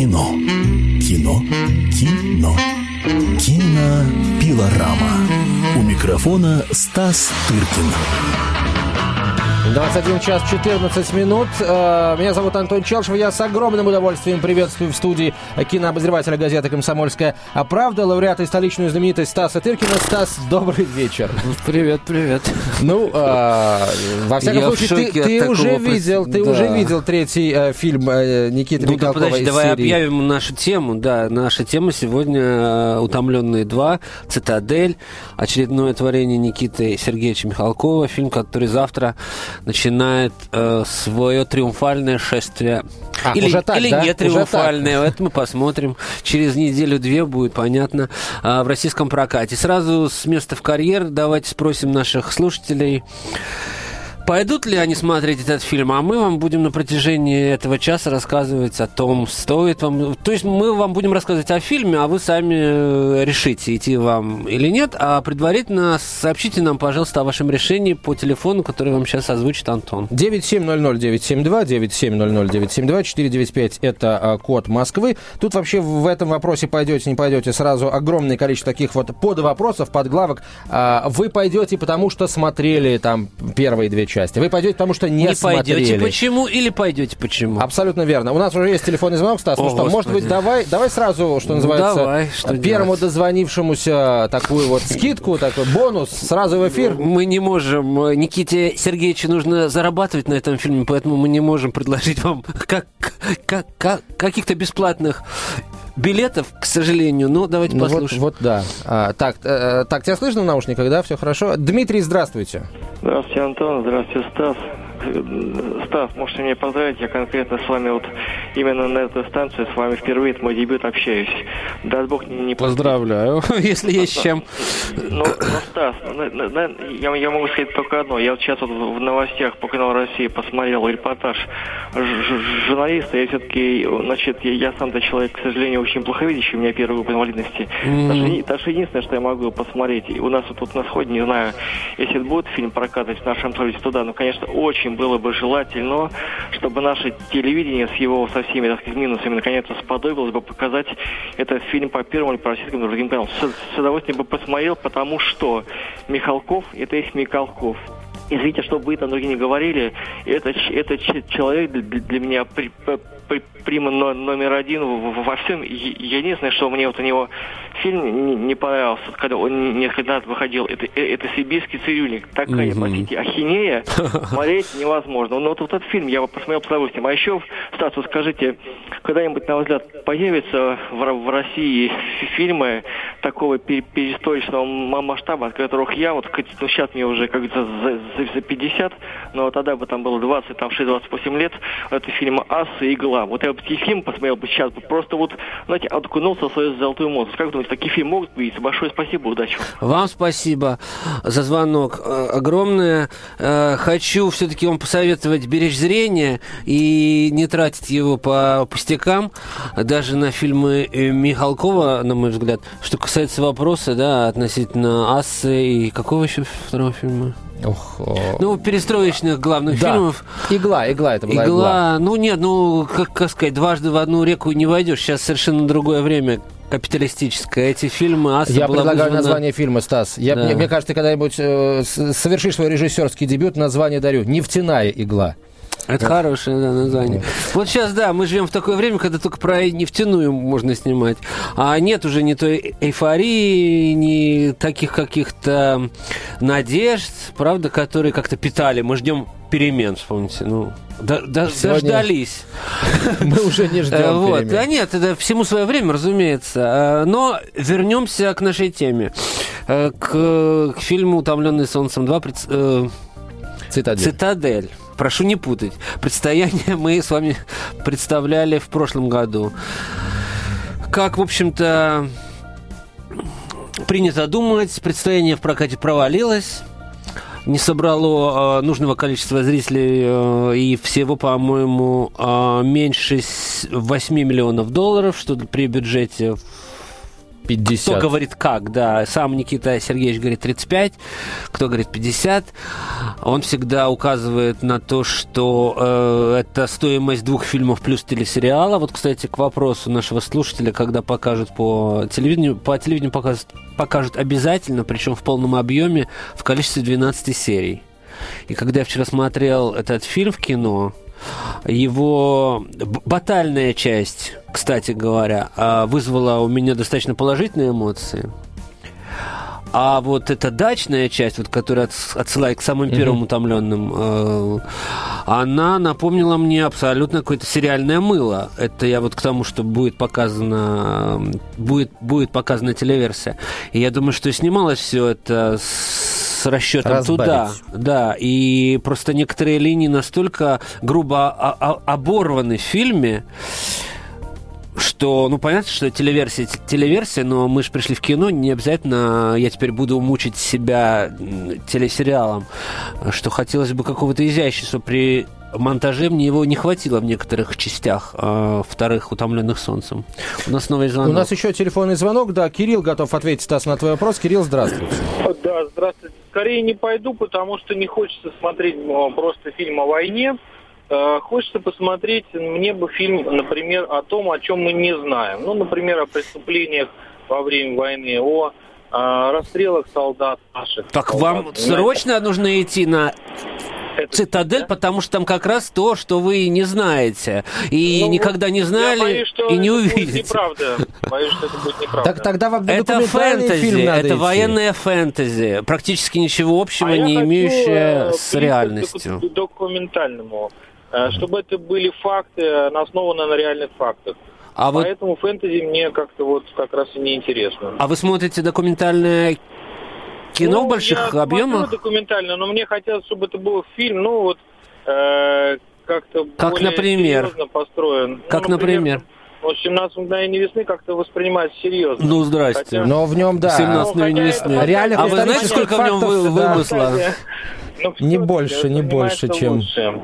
Кино. Кино. Кино. Кинопилорама. У микрофона Стас Тыркин. 21 час 14 минут. Э, меня зовут Антон Челшев. Я с огромным удовольствием приветствую в студии кинообозревателя газеты «Комсомольская правда», лауреата и столичную знаменитость Стаса Тыркина. Стас, добрый вечер. Привет, привет. Ну, э, во всяком Я случае, ты, ты уже видел, ты да. уже видел третий э, фильм э, Никиты Ну, Михалкова подожди, давай серии. объявим нашу тему. Да, наша тема сегодня «Утомленные два», «Цитадель», очередное творение Никиты Сергеевича Михалкова, фильм, который завтра начинает э, свое триумфальное шествие. А, или уже так, или да? не триумфальное, это мы посмотрим. Через неделю-две будет понятно а, в российском прокате. Сразу с места в карьер давайте спросим наших слушателей, Пойдут ли они смотреть этот фильм, а мы вам будем на протяжении этого часа рассказывать о том, стоит вам... То есть мы вам будем рассказывать о фильме, а вы сами э, решите, идти вам или нет. А предварительно сообщите нам, пожалуйста, о вашем решении по телефону, который вам сейчас озвучит Антон. 9700-972, 9700-972, 495 – это а, код Москвы. Тут вообще в этом вопросе пойдете, не пойдете, сразу огромное количество таких вот подвопросов, подглавок. А, Вы пойдете, потому что смотрели там первые две части. Вы пойдете, потому что не, Не смотрели. пойдете почему или пойдете почему? Абсолютно верно. У нас уже есть телефонный звонок, Стас. О, ну что, может Господи. быть, давай, давай сразу, что называется, давай, что первому делать? дозвонившемуся такую вот скидку, такой бонус сразу в эфир. Мы не можем. э, Никите Сергеевичу нужно зарабатывать на этом фильме, поэтому мы не можем предложить вам как, как, как- каких-то бесплатных билетов, к сожалению. Но давайте Ну вот, послушаем. вот да. А, так, э, так, тебя слышно в наушниках, да? Все хорошо. Дмитрий, здравствуйте. Здравствуйте, Антон. Здравствуйте, Стас. Э, Стас, можете меня поздравить, я конкретно с вами вот именно на этой станции, с вами впервые, это мой дебют, общаюсь. Дай бог не, не Поздравляю, если есть с чем. Ну, ну, Стас, ну, я, я могу сказать только одно. Я вот сейчас вот в новостях по каналу России посмотрел репортаж журналиста. Я все-таки, значит, я, я сам-то человек, к сожалению, очень плоховидящий, у меня первая группа инвалидности. Не- даже единственное, что я могу посмотреть, у нас вот тут на сходе, не знаю, если будет фильм прокатывать в нашем столице туда, ну, конечно, очень было бы желательно, чтобы наше телевидение с его, со всеми, так сказать, минусами, наконец-то сподобилось бы показать этот фильм по первому или по российскому другим каналам. С, с удовольствием бы посмотрел, потому что Михалков – это есть Михалков. Извините, что бы там другие не говорили, это, ч- это ч- человек для, для меня при, при- прима но- номер один во всем. Е- Единственное, что мне вот у него фильм не, не понравился, когда он несколько раз выходил, это, э, это «Сибирский цирюльник». Такая, простите, ахинея, смотреть невозможно. Но вот, вот этот фильм я посмотрел с удовольствием. А еще, Стас, вот скажите, когда-нибудь, на взгляд, появятся в, в России фи- фильмы такого пе- перестоечного м- масштаба, от которых я, вот, ну, сейчас мне уже, как за, за- за 50, но тогда бы там было 20, там 6-28 лет, это фильм «Ас» и «Игла». Вот я бы такие фильмы посмотрел бы сейчас, просто вот, знаете, откунулся в свою золотую молодость. Как думаете, такие фильмы могут появиться? Большое спасибо, удачи вам. Вам спасибо за звонок э, огромное. Э, Хочу все-таки вам посоветовать беречь зрение и не тратить его по пустякам, даже на фильмы э, Михалкова, на мой взгляд. Что касается вопроса, да, относительно Ассы и какого еще второго фильма? Ох, о. Ну, перестроечных главных Да. фильмов. Игла, игла, это была игла. Игла, ну нет, ну, как, как сказать, дважды в одну реку не войдешь. Сейчас совершенно другое время капиталистическое. Эти фильмы Асса Я предлагаю вызвана- название фильма, Стас. Я, Да. мне, мне кажется, ты когда-нибудь э, совершишь свой режиссерский дебют, название дарю. «Нефтяная игла». Это хорошее да, название. Вот сейчас, да, мы живем в такое время, когда только про нефтяную можно снимать. А нет уже ни той эйфории, ни таких каких-то надежд, правда, которые как-то питали. Мы ждем перемен, вспомните. Ну, да- да- Сегодня- дождались. Мы уже не Э, ждем Вот. перемен. А нет, это всему свое время, разумеется. Э, Но вернемся к нашей теме. Э, К, к фильму «Утомленный солнцем 2» пред- э, Цитадель. Цитадель. Прошу не путать. Предстояние мы с вами представляли в прошлом году. Как, в общем-то, принято думать, предстояние в прокате провалилось. Не собрало э, нужного количества зрителей э, и всего, по-моему, э, меньше с- 8 миллионов долларов, что при бюджете 50. Кто говорит как, да. Сам Никита Сергеевич говорит 35, кто говорит 50. Он всегда указывает на то, что э, это стоимость двух фильмов плюс телесериала. Вот, кстати, к вопросу нашего слушателя, когда покажут по телевидению, по телевидению покажут, покажут обязательно, причем в полном объеме, в количестве 12 серий. И когда я вчера смотрел этот фильм в кино, его батальная часть, кстати говоря, а, вызвала у меня достаточно положительные эмоции. А вот эта дачная часть, вот, которая отсылает к самым первым утомленным, э, она напомнила мне абсолютно какое-то сериальное мыло. Это я вот к тому, что будет показано, будет, будет показана телеверсия. И я думаю, что снималось все это с с расчетом Разбавить. туда. Да, и просто некоторые линии настолько грубо оборваны в фильме, что, ну, понятно, что телеверсия, телеверсия, но мы же пришли в кино, не обязательно я теперь буду мучить себя телесериалом, что хотелось бы какого-то изящества при монтаже мне его не хватило в некоторых частях э, вторых «Утомленных солнцем». У нас новый звонок. У нас еще телефонный звонок, да. Кирилл готов ответить, Стас, на твой вопрос. Кирилл, здравствуйте. Да, здравствуйте. Скорее не пойду, потому что не хочется смотреть просто фильм о войне. Э, хочется посмотреть мне бы фильм, например, о том, о чем мы не знаем. Ну, например, о преступлениях во время войны, о э, расстрелах солдат наших. Так солдат, вам понимаете? срочно нужно идти на это, Цитадель, да? потому что там как раз то, что вы не знаете. И ну, никогда не знали, боюсь, что и не увидите. неправда. Боюсь, что это будет неправда. Так тогда вам Это фэнтези, фильм надо это идти. военная фэнтези. Практически ничего общего, а не имеющее э, с реальностью. К документальному. Э, чтобы это были факты, основанные на реальных фактах. А Поэтому вот... фэнтези мне как-то вот как раз и не интересно. А вы смотрите документальное Кино ну, в больших я объемах? документально, но мне хотелось, чтобы это был фильм, ну вот э, как-то как, более например? серьезно построен. Как, ну, например? Вот 17 мгновений весны как-то воспринимается серьезно. Ну, здрасте. Хотя... Но в нем, да. 17 мгновений весны. Реально, а вы знаете, сколько в нем вы, вымысла? Ну, не больше, не больше, чем... Лучше.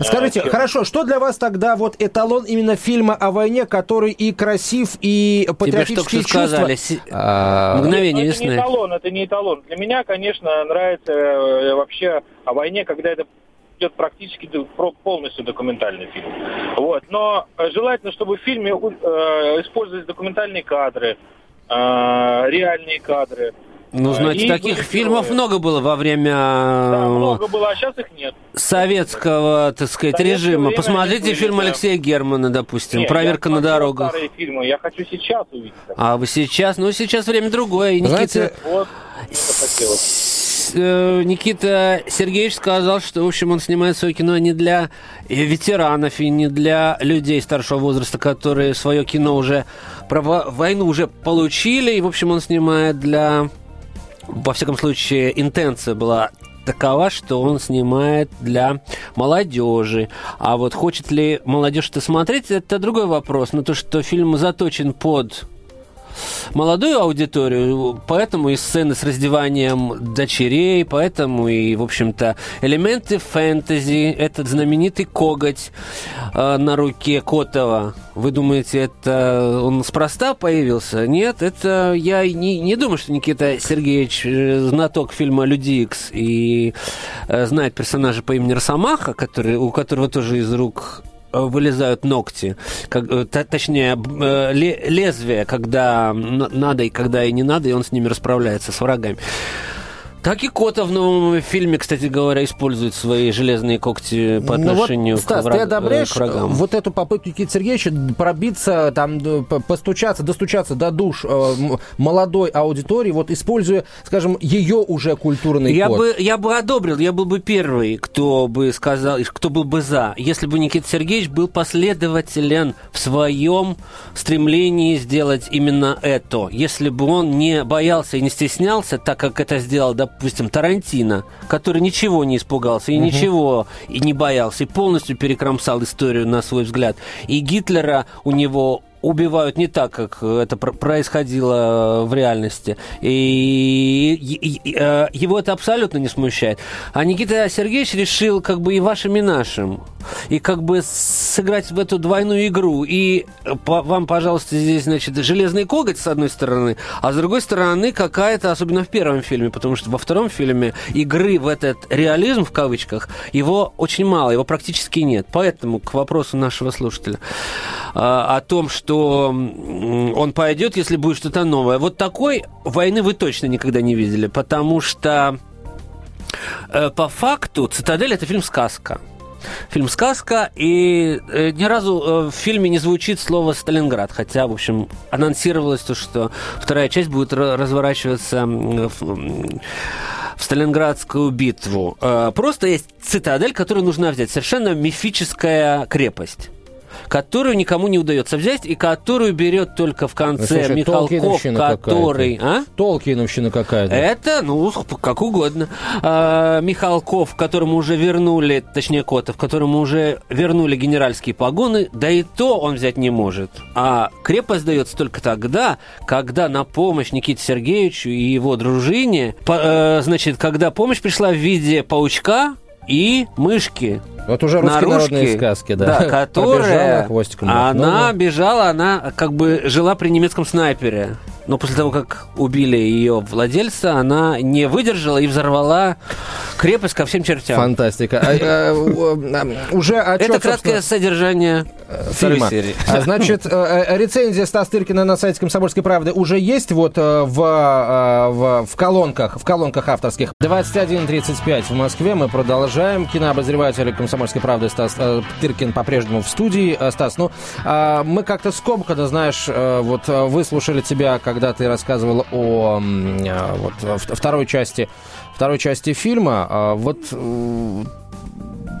Скажите, а, хорошо, что для вас тогда вот эталон именно фильма о войне, который и красив, и патриотические Тебе чувства? сказали, а... мгновение весны. Это не эталон, это не эталон. Для меня, конечно, нравится э, вообще о войне, когда это идет практически полностью документальный фильм. Вот. Но э, желательно, чтобы в фильме э, использовались документальные кадры, э, реальные кадры. Ну, знаете, и таких фильмов много было во время... Да, много было, а сейчас их нет. Советского, так сказать, Советское режима. Посмотрите фильм. Алексея Германа, допустим, нет, «Проверка на дорогах». старые фильмы, я хочу сейчас увидеть. А вы сейчас? Ну, сейчас время другое. И Никита... Вот, э, Никита Сергеевич сказал, что, в общем, он снимает свое кино не для ветеранов и не для людей старшего возраста, которые свое кино уже про войну уже получили, и, в общем, он снимает для во всяком случае, интенция была такова, что он снимает для молодежи. А вот хочет ли молодежь это смотреть, это другой вопрос. Но то, что фильм заточен под молодую аудиторию, поэтому и сцены с раздеванием дочерей, поэтому и, в общем-то, элементы фэнтези, этот знаменитый коготь э, на руке Котова. Вы думаете, это он спроста появился? Нет, это я не, не думаю, что Никита Сергеевич э, знаток фильма «Люди Икс» и э, знает персонажа по имени Росомаха, который, у которого тоже из рук вылезают ногти, как, э, точнее, э, лезвие, когда надо и когда и не надо, и он с ними расправляется, с врагами. Так и Кота в новом фильме, кстати говоря, использует свои железные когти по отношению ну вот, Стас, к, враг, ты одобряешь к врагам. вот эту попытку Никиты Сергеевича пробиться, там, постучаться, достучаться до душ э, молодой аудитории, вот используя, скажем, ее уже культурный я код? Бы, я бы одобрил, я был бы первый, кто бы сказал, кто был бы за, если бы Никита Сергеевич был последователен в своем стремлении сделать именно это. Если бы он не боялся и не стеснялся, так как это сделал, допустим, допустим, Тарантино, который ничего не испугался и угу. ничего и не боялся, и полностью перекромсал историю на свой взгляд. И Гитлера у него убивают не так, как это происходило в реальности. И, и, и э, его это абсолютно не смущает. А Никита Сергеевич решил как бы и вашим, и нашим. И как бы сыграть в эту двойную игру. И по, вам, пожалуйста, здесь, значит, железный коготь с одной стороны, а с другой стороны какая-то, особенно в первом фильме, потому что во втором фильме игры в этот реализм, в кавычках, его очень мало, его практически нет. Поэтому к вопросу нашего слушателя о том, что он пойдет, если будет что-то новое. Вот такой войны вы точно никогда не видели, потому что э, по факту «Цитадель» — это фильм-сказка. Фильм «Сказка», и э, ни разу э, в фильме не звучит слово «Сталинград», хотя, в общем, анонсировалось то, что вторая часть будет разворачиваться в, в Сталинградскую битву. Просто есть цитадель, которую нужно взять. Совершенно мифическая крепость которую никому не удается взять и которую берет только в конце Слушай, Михалков, который... А? Толкиновщина какая-то. Это, ну, как угодно. А, Михалков, которому уже вернули, точнее Котов, которому уже вернули генеральские погоны, да и то он взять не может. А крепость дается только тогда, когда на помощь Никите Сергеевичу и его дружине, по, э, значит, когда помощь пришла в виде паучка и мышки. Вот уже русские наружки, народные сказки, да. Да, которая... хвостиком. Она бежала, она как бы жила при немецком снайпере но после того, как убили ее владельца, она не выдержала и взорвала крепость ко всем чертям. Фантастика. А, а, а, уже Это краткое содержание фильма. Серии. А, значит, э, э, рецензия Стас Тыркина на сайте «Комсомольской правды» уже есть вот э, в, в, колонках, в колонках авторских. 21.35 в Москве. Мы продолжаем. Кинообозреватель «Комсомольской правды» Стас Тыркин по-прежнему в студии. Стас, ну, мы как-то скомканно, знаешь, вот выслушали тебя, когда ты рассказывал о вот, второй части второй части фильма, а, вот э,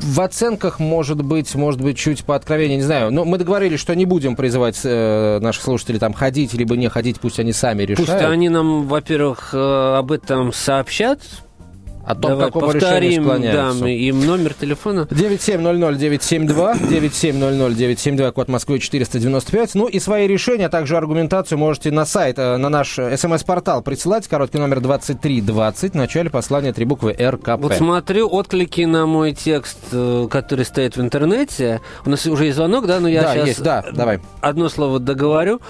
в оценках, может быть, может быть, чуть по откровению, не знаю. Но мы договорились, что не будем призывать э, наших слушателей там ходить, либо не ходить, пусть они сами решают. Пусть они нам, во-первых, э, об этом сообщат, о том, Давай какому повторим, склоняются. Да, им номер телефона. 9700-972, 9700-972, код Москвы 495. Ну и свои решения, а также аргументацию можете на сайт, э, на наш смс-портал присылать. Короткий номер 2320, в начале послания три буквы РКП. Вот смотрю отклики на мой текст, э, который стоит в интернете. У нас уже есть звонок, да? Но я да, сейчас есть, да, давай. одно слово договорю.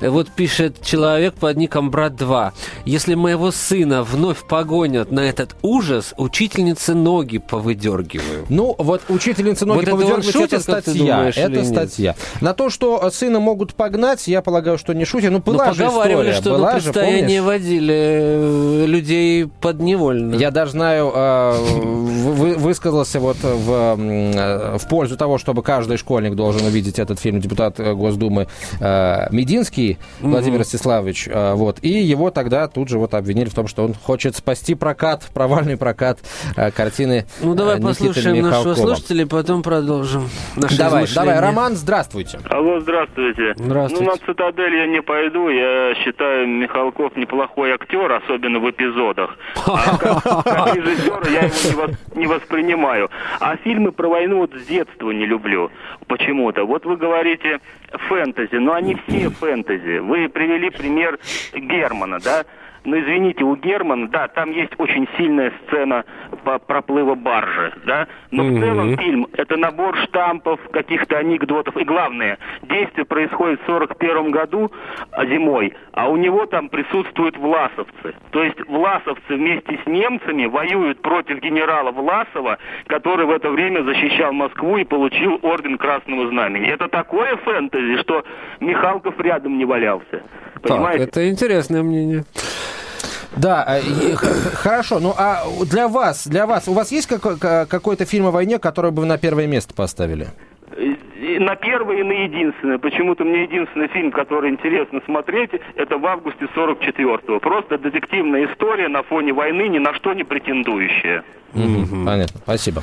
Вот пишет человек под ником Брат2. Если моего сына вновь погонят на этот ужас, ужас, учительницы ноги повыдергиваю. Ну, вот учительницы ноги вот повыдергивать, это, это статья. Думаешь, это статья. На то, что сына могут погнать, я полагаю, что не шутят. Ну, была ну, же история. что была на предстояние же, водили э, людей подневольно. Я даже знаю, э, вы, высказался вот в, э, в пользу того, чтобы каждый школьник должен увидеть этот фильм депутат Госдумы Мединский Владимир. Ростиславович. Вот, и его тогда тут же вот обвинили в том, что он хочет спасти прокат провальный полный прокат э, картины Ну, давай Никиты послушаем Михалкова. нашего слушателя, потом продолжим наши Давай, давай, Роман, здравствуйте. Алло, здравствуйте. Здравствуйте. Ну, на «Цитадель» я не пойду. Я считаю, Михалков неплохой актер, особенно в эпизодах. А как, режиссер я его не, воспринимаю. А фильмы про войну вот с детства не люблю почему-то. Вот вы говорите фэнтези, но они все фэнтези. Вы привели пример Германа, да? Но ну, извините, у Германа, да, там есть очень сильная сцена по проплыва баржи, да, но mm-hmm. в целом фильм это набор штампов, каких-то анекдотов, и главное, действие происходит в 41 году а, зимой, а у него там присутствуют власовцы. То есть власовцы вместе с немцами воюют против генерала Власова, который в это время защищал Москву и получил орден Красного Знамени. Это такое фэнтези, что Михалков рядом не валялся. Понимаете? Так, это интересное мнение. Да, э, хорошо. Ну а для вас, для вас, у вас есть какой-то фильм о войне, который бы вы на первое место поставили? на первое и на единственное. Почему-то мне единственный фильм, который интересно смотреть, это в августе 44-го. Просто детективная история на фоне войны, ни на что не претендующая. Мгм, Понятно, спасибо.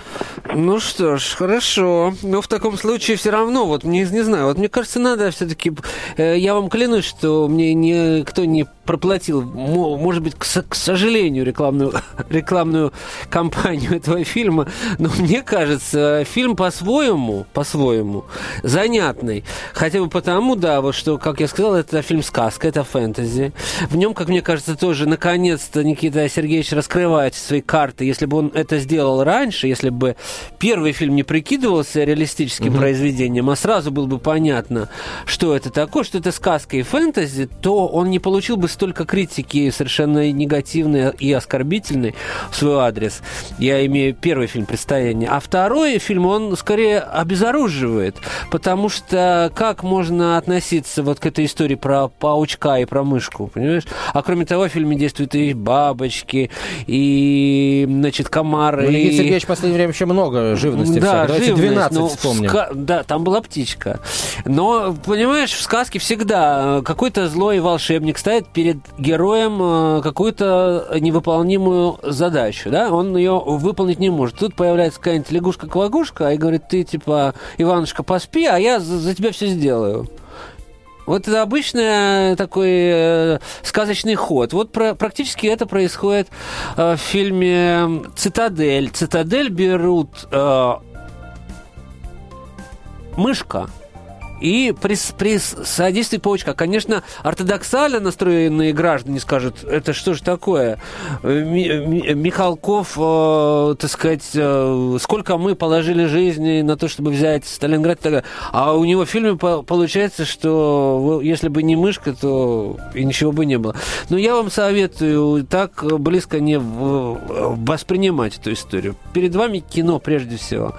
Ну что ж, хорошо. Но в таком случае все равно, вот мне не знаю, вот мне кажется, надо все-таки. я вам клянусь, что мне никто не проплатил, мо- может быть, к, к сожалению, рекламную, рекламную кампанию этого фильма, но мне кажется, фильм по-своему, по-своему занятный. Хотя бы потому, да, вот что, как я сказал, это фильм-сказка, это фэнтези. В нем, как мне кажется, тоже наконец-то Никита Сергеевич раскрывает свои карты. Если бы он это сделал раньше, если бы первый фильм не прикидывался реалистическим произведением, а сразу было бы понятно, что это такое, что это сказка и фэнтези, то он не получил бы столько критики совершенно негативной и оскорбительной в свой адрес. Я имею первый фильм «Предстояние». А второй фильм, он скорее обезоруживает, потому что как можно относиться вот к этой истории про паучка и про мышку, понимаешь? А кроме того, в фильме действуют и бабочки, и, значит, комары. Ну, Никита Сергеевич в последнее время вообще много живности. да, всякой. Давайте живность, 12 но в вспомним. ска- Да, там была птичка. Но, понимаешь, в сказке всегда э, какой-то злой волшебник ставит перед героем э, какую-то невыполнимую задачу, да, он ее выполнить не может. Тут появляется какая-нибудь лягушка-квагушка и говорит, ты, типа, Иванушка, поспи, а я за, за тебя все сделаю. Вот это обычный такой э, сказочный ход. Вот про- практически это происходит э, в фильме «Цитадель». «Цитадель» берут э, мышка и при, при содействии паучка. Конечно, ортодоксально настроенные граждане скажут, это что же такое? Э, Ми- Ми- Михалков, э, так сказать, э, сколько мы положили жизни на то, чтобы взять Сталинград и так далее. А у него в фильме по- получается, что если бы не мышка, то и ничего бы не было. Но я вам советую так близко не воспринимать эту историю. Перед вами кино прежде всего.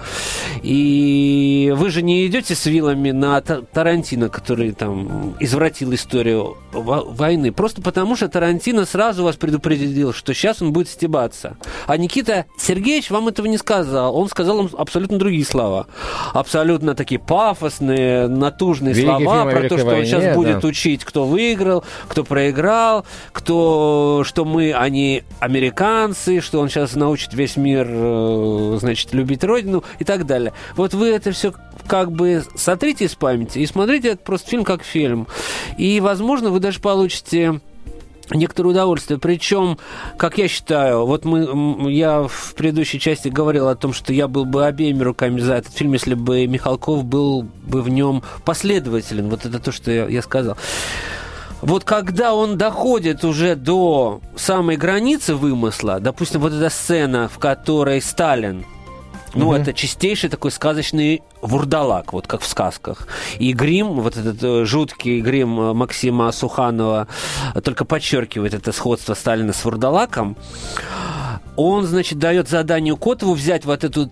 И вы же не идете с вилами на Тарантино, который там извратил историю во- войны. Просто потому, что Тарантино сразу вас предупредил, что сейчас он будет стебаться. А Никита Сергеевич вам этого не сказал. Он сказал вам абсолютно другие слова. Абсолютно такие пафосные, натужные Великий слова про то, что он войне, сейчас будет да. учить, кто выиграл, кто проиграл, кто, что мы, они американцы, что он сейчас научит весь мир, э, значит, любить родину и так далее. Вот вы это все как бы сотрите из памяти и смотрите этот просто фильм как фильм. И, возможно, вы даже получите некоторое удовольствие. Причем, как я считаю, вот мы, я в предыдущей части говорил о том, что я был бы обеими руками за этот фильм, если бы Михалков был бы в нем последователен. Вот это то, что я, я сказал. Вот когда он доходит уже до самой границы вымысла, допустим, вот эта сцена, в которой Сталин ну, это чистейший такой сказочный вурдалак, вот как в сказках. И грим, вот этот э, жуткий грим э, Максима Суханова только подчеркивает это сходство Сталина с вурдалаком. Он, значит, дает заданию Котову взять вот эту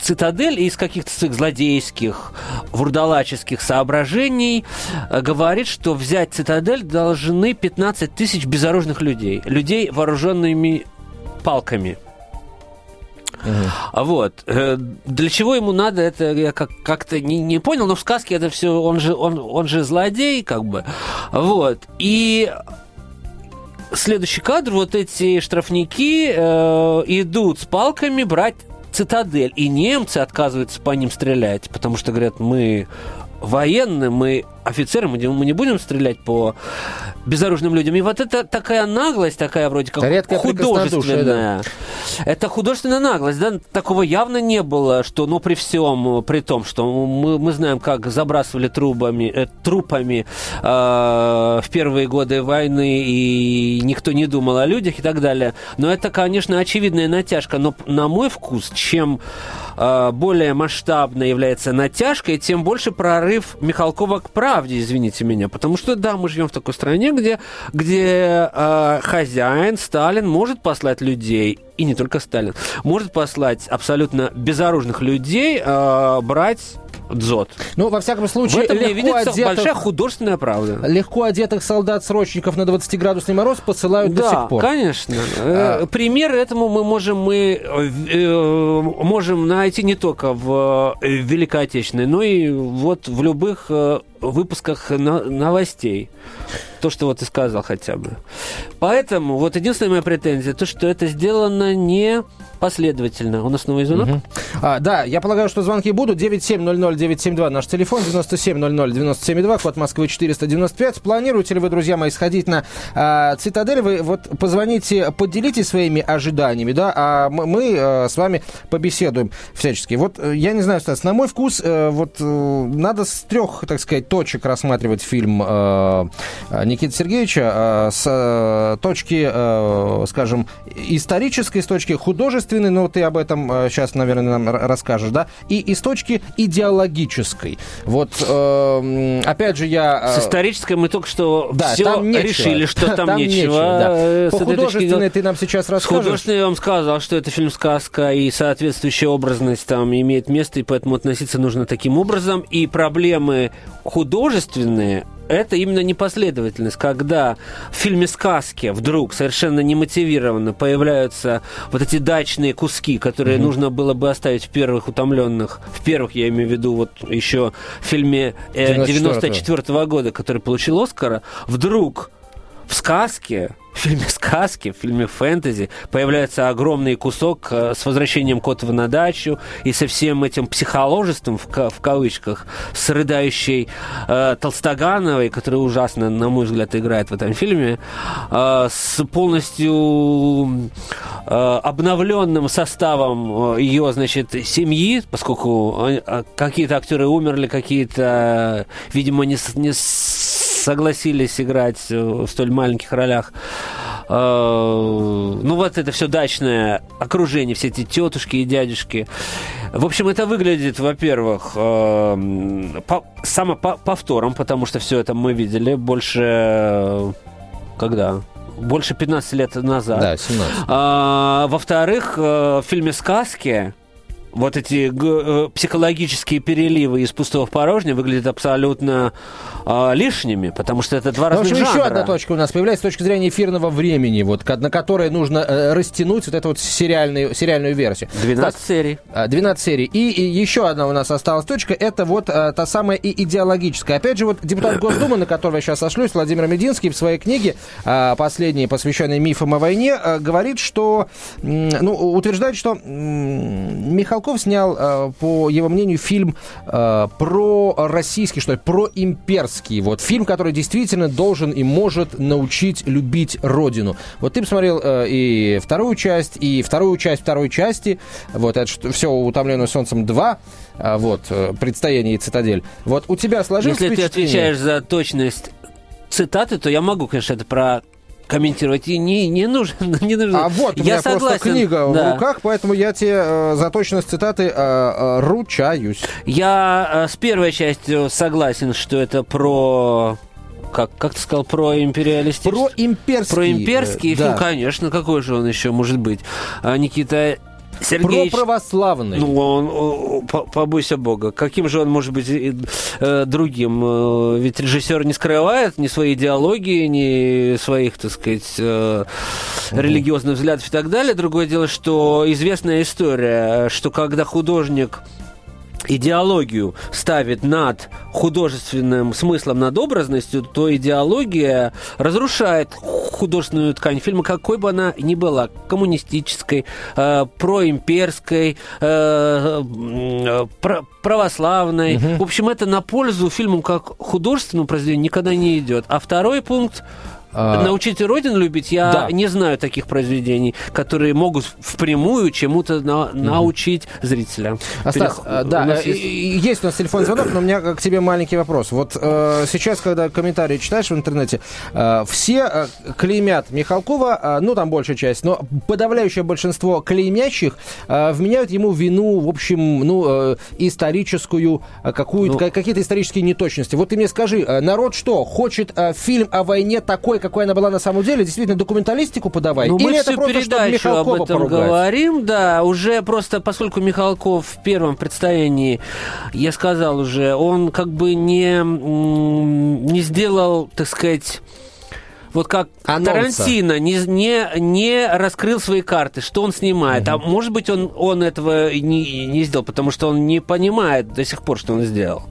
цитадель из каких-то своих злодейских, вурдалаческих соображений э, говорит, что взять цитадель должны 15 тысяч безоружных людей. Людей, вооруженными палками. А Вот. Э, Для чего ему надо, это я как- как-то не, не понял, но в сказке это все, он же, он, он же злодей, как бы. Вот. И следующий кадр, вот эти штрафники э, идут с палками брать цитадель. И немцы отказываются по ним стрелять, потому что говорят, мы военные, мы офицеры, мы не, мы не будем стрелять по безоружным людям. И вот это такая наглость, такая вроде как прикоснодушие, художественная. Это художественная наглость, да? Такого явно не было, что, ну, при всем, при том, что мы, мы знаем, как забрасывали трубами, э, трупами э, в первые годы войны, и никто не думал о людях и так далее. Но это, конечно, очевидная натяжка. Но, на мой вкус, чем э, более масштабной является натяжкой, тем больше прорыв Михалкова к правде, извините меня. Потому что, да, мы живем в такой стране, где, где э, хозяин, Сталин, может послать людей, и не только Сталин, может послать абсолютно безоружных людей э, брать дзот. Ну, во всяком В случае, этом мне легко видится одетых, большая художественная правда. легко одетых солдат-срочников на 20-градусный мороз посылают до Да, сих пор. конечно. А. Э, Пример этому мы можем мы э, можем найти не только в э, Великой Отечественной, но и вот в любых э, выпусках новостей. То, что вот ты сказал хотя бы. Поэтому вот единственная моя претензия, то, что это сделано не последовательно. У нас новый звонок? Мгм. А, да, я полагаю, что звонки будут. 9700-972 наш телефон, 9700-972, код Москвы 495. Планируете ли вы, друзья мои, сходить на а, Цитадель? Вы вот позвоните, поделитесь своими ожиданиями, да, а мы, мы, э, с вами побеседуем всячески. Вот, э, я не знаю, Стас, на мой вкус, э, вот, э, надо с трех, так сказать, точек рассматривать фильм э, Никиты Сергеевича. э, с э, точки, э, скажем, исторической, с точки художественной, но ты об этом э, сейчас, наверное, нам расскажешь, да, и из точки идеологической. Вот, э, опять же, я... С э, исторической мы только что да, все решили, что там, Там нечего. нечего, да. Э, По с художественной ты нам сейчас С расскажешь. художественной я вам сказал, что это фильм-сказка, и соответствующая образность там имеет место, и поэтому относиться нужно таким образом. И проблемы художественные это именно непоследовательность, когда в фильме сказки вдруг совершенно немотивированно появляются вот эти дачные куски, которые нужно было бы оставить в первых утомленных, в первых, я имею в виду, вот еще в фильме э, 94-го. 94 года, который получил Оскара, вдруг в сказке, в фильме сказки, в фильме фэнтези появляется огромный кусок э, с возвращением Котова на дачу и со всем этим психоложеством, в, в кавычках, с рыдающей э, Толстогановой, которая ужасно, на мой взгляд, играет в этом фильме, э, с полностью э, обновленным составом э, ее, значит, семьи, поскольку э, э, какие-то актеры умерли, какие-то, видимо, не, не согласились играть в столь маленьких ролях. Э, Ну, вот это все дачное окружение, все эти тетушки и дядюшки. В общем, это выглядит, во-первых, э, по- самоповтором, потому что все это мы видели больше... Когда? Больше 15 лет назад. Да, 17. А, во-вторых, э, в фильме «Сказки» вот эти э, психологические переливы из пустого в порожнее выглядят абсолютно а, лишними, потому что это два Ну, разных общем, еще жанра. одна точка у нас появляется с точки зрения эфирного времени, вот, на которое нужно э, растянуть вот эту вот сериальную, сериальную версию. 12 серий. А, 12 серий. И, и еще одна у нас осталась точка, это вот а, та самая и идеологическая. Опять же, вот депутат Госдумы, на которого я сейчас сошлюсь, Владимир Мединский, в своей книге, а, последней, посвященной мифам о войне, а, говорит, что, ну, утверждает, что м, Михалков снял, а, по его мнению, фильм а, про российский, что ли, про имперский. Вот фильм, который действительно должен и может научить любить родину. Вот ты посмотрел э, и вторую часть, и вторую часть второй части. Вот это все утомленное солнцем 2. а, Вот, э, предстояние и цитадель. Вот у тебя сложилось Если ты отвечаешь за точность цитаты, то я могу, конечно, это про комментировать и не, не нужно. Не нужно. А вот у я меня согласен. просто книга да. в руках, поэтому я тебе э, за точность цитаты э, э, ручаюсь. Я э, с первой частью согласен, что это про... Как, как ты сказал, про империалистический... Про имперский. Про имперский э, фильм, да. конечно, какой же он еще может быть? А, Никита Про Сергеевич... православный. Ну, он, побойся бога. Каким же он может быть и- э, другим? Э, Ведь режиссер не скрывает ни своей идеологии, ни своих, так сказать, э, религиозных взглядов и так далее. Другое дело, что известная история, что когда художник идеологию ставит над художественным смыслом, над образностью, то идеология разрушает художественную ткань фильма, какой бы она ни была, коммунистической, э, проимперской, э, про- православной. В общем, это на пользу фильму как художественному произведению никогда не идет. А второй пункт А, Научите Родину любить, я Да. не знаю таких произведений, которые могут впрямую чему-то на- научить зрителя. А, Стас, Перех- а, да, у э, есть- есть у нас телефонный звонок, но у меня к тебе маленький вопрос. Вот э, сейчас, когда комментарии читаешь в интернете, э, все э, клеймят Михалкова, э, ну, там большая часть, но подавляющее большинство клеймящих э, вменяют ему вину, в общем, ну, э, историческую, э, какую-то, Ну. ка- какие-то исторические неточности. Вот ты мне скажи, э, народ что, хочет э, фильм о войне такой, какой она была на самом деле, действительно документалистику подавай? Ну, Или мы это всю просто, передачу Михалкова об этом поругать? говорим, да, уже просто поскольку Михалков в первом представлении, я сказал уже, он как бы не, не сделал, так сказать, вот как Анонса. Тарантино не, не, не раскрыл свои карты, что он снимает. А может быть, он, он этого не, и не сделал, потому что он не понимает до сих пор, что он сделал.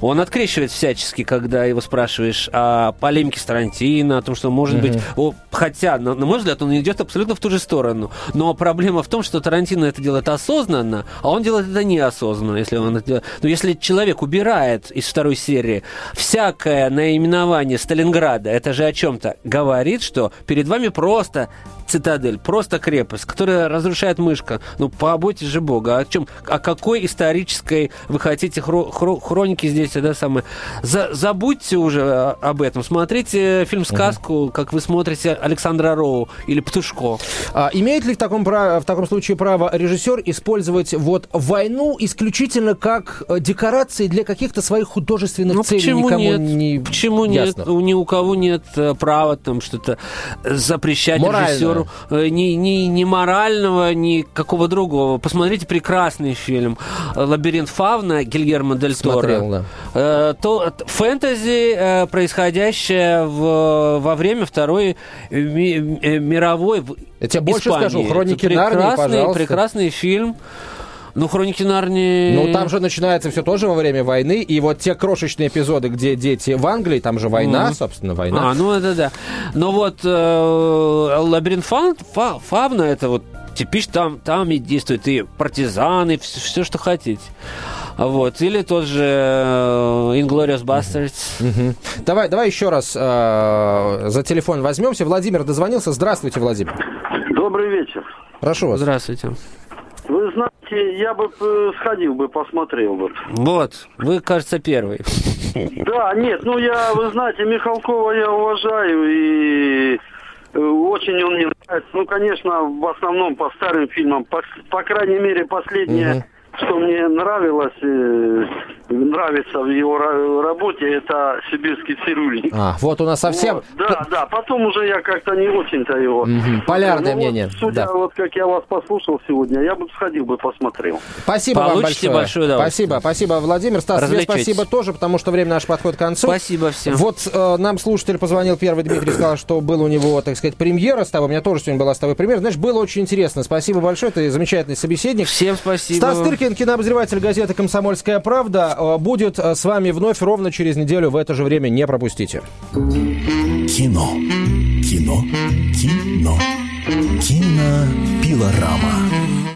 Он открещивает всячески, когда его спрашиваешь о полемике с Тарантино, о том, что, может быть, о, хотя, на, на мой взгляд, он идет абсолютно в ту же сторону. Но проблема в том, что Тарантино это делает осознанно, а он делает это неосознанно. Если он это делает. Но если человек убирает из второй серии всякое наименование Сталинграда, это же о чем-то говорит, что перед вами просто цитадель, просто крепость, которая разрушает мышка. Ну, побойтесь же Бога. О чем, о какой исторической вы хотите хро, хро, хроники здесь, да, самое. За, забудьте уже об этом. Смотрите фильм-сказку, угу. как вы смотрите Александра Роу или Птушко. А, имеет ли в таком, в таком случае право режиссер использовать вот войну исключительно как э, декорации для каких-то своих художественных ну, целей? Почему Никому нет? Не почему ясно. нет? У ни у кого нет э, права там что-то запрещать Морально. режиссеру э, ни, ни, ни морального, ни какого другого. Посмотрите прекрасный фильм «Лабиринт Фавна» Гильермо Дель Торо. Смотрел, да. Э, то, фэнтези, э, происходящее в, во время Второй мировой Я тебе больше Испании. скажу, «Хроники Это Нарнии», прекрасный, пожалуйста. прекрасный фильм. Ну, хроники Нарнии... Ну, там же начинается все тоже во время войны, и вот те крошечные эпизоды, где дети в Англии, там же война, Мгм. собственно, война. А, ну это да. Но вот э, лабиринт фа, фа- фавна это вот типично там, там и действуют и партизаны, все, что хотите. Вот. Или тот же э, Inglourious Bastards. Давай, давай еще раз э, за телефон возьмемся. Владимир дозвонился. Здравствуйте, Владимир. Добрый вечер. Прошу вас. Здравствуйте. Вы знаете, я бы э, сходил бы, посмотрел бы. Вот, вы, кажется, первый. Да, нет, ну я, вы знаете, Михалкова я уважаю и очень он мне нравится. Ну, конечно, в основном по старым фильмам, по, по крайней мере, последнее, Мгм. Что мне нравилось, э, нравится в его ра- работе, это «Сибирский цирюльник». А, вот у нас совсем... Вот, да, да, потом уже я как-то не очень-то его... Полярное Ну, вот, мнение, судя, да. вот как я вас послушал сегодня, я бы сходил бы посмотрел. Спасибо вам Получите большое. большое удовольствие. Спасибо, спасибо, Владимир. Стас, тебе спасибо тоже, потому что время наше подходит к концу. Спасибо всем. Вот э, нам слушатель позвонил первый, Дмитрий сказал, что был у него, так сказать, премьера с тобой. У меня тоже сегодня была с тобой премьера. Знаешь, было очень интересно. Спасибо большое, ты замечательный собеседник. Всем спасибо. Стас Тыркин, кинообозреватель газеты «Комсомольская правда», э, будет э, с вами вновь ровно через неделю в это же время. Не пропустите. Кино. Кино. Кино. Кинопилорама.